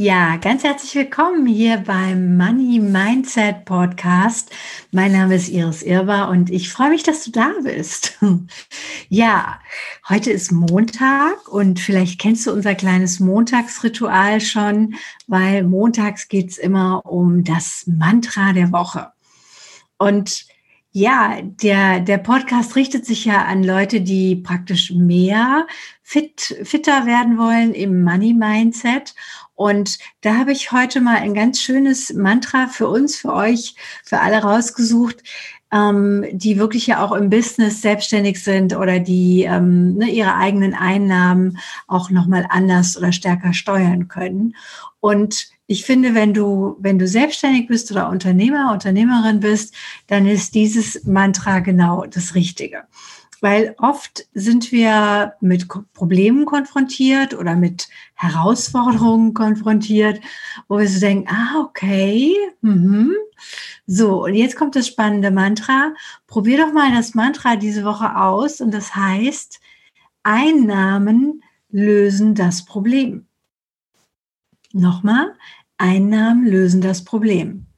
Ja, ganz herzlich willkommen hier beim Money Mindset Podcast. Mein Name ist Iris Irwa und ich freue mich, dass du da bist. Ja, heute ist Montag und vielleicht kennst du unser kleines Montagsritual schon, weil montags geht es immer um das Mantra der Woche. Und ja, der, der Podcast richtet sich ja an Leute, die praktisch mehr fit, fitter werden wollen im Money Mindset. Und da habe ich heute mal ein ganz schönes Mantra für uns, für euch, für alle rausgesucht, ähm, die wirklich ja auch im Business selbstständig sind oder die ähm, ne, ihre eigenen Einnahmen auch nochmal anders oder stärker steuern können. Und ich finde, wenn du, wenn du selbstständig bist oder Unternehmer, Unternehmerin bist, dann ist dieses Mantra genau das Richtige weil oft sind wir mit Problemen konfrontiert oder mit Herausforderungen konfrontiert, wo wir so denken, ah, okay, mhm. so, und jetzt kommt das spannende Mantra. Probier doch mal das Mantra diese Woche aus und das heißt, Einnahmen lösen das Problem. Nochmal, Einnahmen lösen das Problem.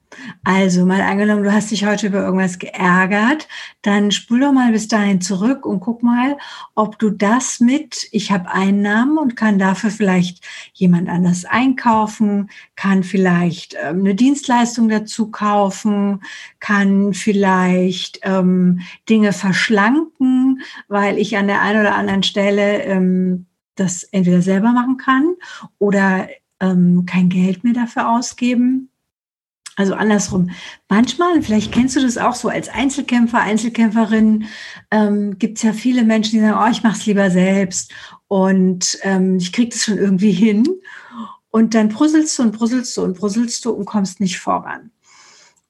Also mal angenommen, du hast dich heute über irgendwas geärgert, dann spul doch mal bis dahin zurück und guck mal, ob du das mit, ich habe Einnahmen und kann dafür vielleicht jemand anders einkaufen, kann vielleicht ähm, eine Dienstleistung dazu kaufen, kann vielleicht ähm, Dinge verschlanken, weil ich an der einen oder anderen Stelle ähm, das entweder selber machen kann oder ähm, kein Geld mehr dafür ausgeben also andersrum. Manchmal, vielleicht kennst du das auch so als Einzelkämpfer, Einzelkämpferin, ähm, gibt es ja viele Menschen, die sagen, oh, ich mache es lieber selbst und ähm, ich kriege das schon irgendwie hin. Und dann brüsselst du und brüsselst du und brüsselst du und kommst nicht voran.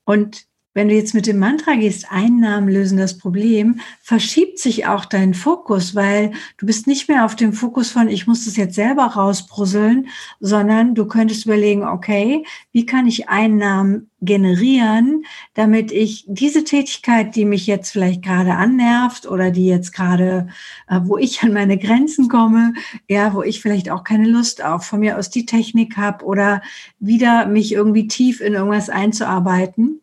Und wenn du jetzt mit dem Mantra gehst, Einnahmen lösen das Problem, verschiebt sich auch dein Fokus, weil du bist nicht mehr auf dem Fokus von, ich muss das jetzt selber rausbrusseln, sondern du könntest überlegen, okay, wie kann ich Einnahmen generieren, damit ich diese Tätigkeit, die mich jetzt vielleicht gerade annervt oder die jetzt gerade, äh, wo ich an meine Grenzen komme, ja, wo ich vielleicht auch keine Lust auf von mir aus die Technik habe oder wieder mich irgendwie tief in irgendwas einzuarbeiten,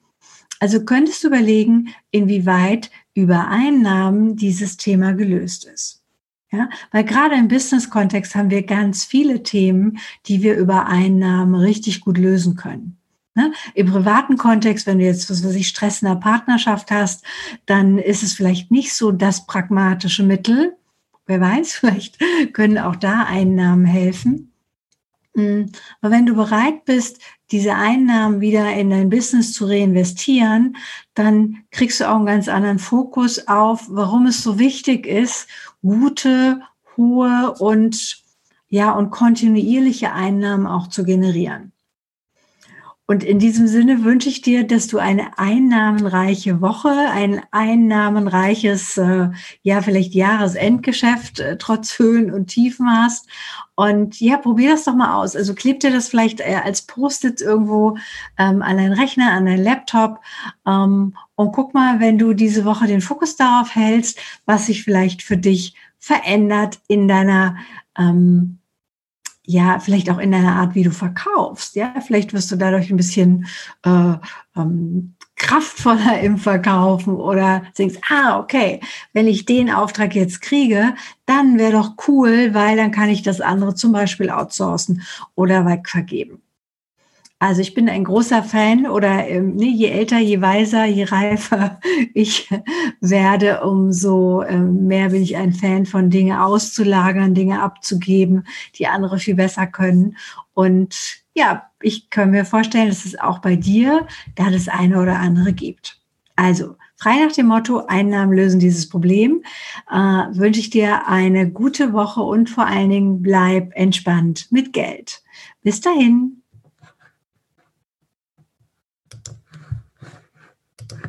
also könntest du überlegen, inwieweit über Einnahmen dieses Thema gelöst ist. Ja, weil gerade im Business-Kontext haben wir ganz viele Themen, die wir über Einnahmen richtig gut lösen können. Ne? Im privaten Kontext, wenn du jetzt, was weiß ich, Stress in der Partnerschaft hast, dann ist es vielleicht nicht so das pragmatische Mittel. Wer weiß, vielleicht können auch da Einnahmen helfen. Aber wenn du bereit bist, diese Einnahmen wieder in dein Business zu reinvestieren, dann kriegst du auch einen ganz anderen Fokus auf, warum es so wichtig ist, gute, hohe und ja, und kontinuierliche Einnahmen auch zu generieren. Und in diesem Sinne wünsche ich dir, dass du eine einnahmenreiche Woche, ein einnahmenreiches, äh, ja, vielleicht Jahresendgeschäft äh, trotz Höhen und Tiefen hast. Und ja, probier das doch mal aus. Also kleb dir das vielleicht äh, als Post-it irgendwo ähm, an deinen Rechner, an deinen Laptop ähm, und guck mal, wenn du diese Woche den Fokus darauf hältst, was sich vielleicht für dich verändert in deiner ähm, ja, vielleicht auch in deiner Art, wie du verkaufst. Ja, vielleicht wirst du dadurch ein bisschen äh, ähm, kraftvoller im Verkaufen oder denkst, ah, okay, wenn ich den Auftrag jetzt kriege, dann wäre doch cool, weil dann kann ich das andere zum Beispiel outsourcen oder wegvergeben. Also ich bin ein großer Fan oder ähm, ne, je älter, je weiser, je reifer ich werde, umso ähm, mehr bin ich ein Fan von Dinge auszulagern, Dinge abzugeben, die andere viel besser können. Und ja, ich kann mir vorstellen, dass es auch bei dir da das eine oder andere gibt. Also frei nach dem Motto, Einnahmen lösen dieses Problem, äh, wünsche ich dir eine gute Woche und vor allen Dingen bleib entspannt mit Geld. Bis dahin.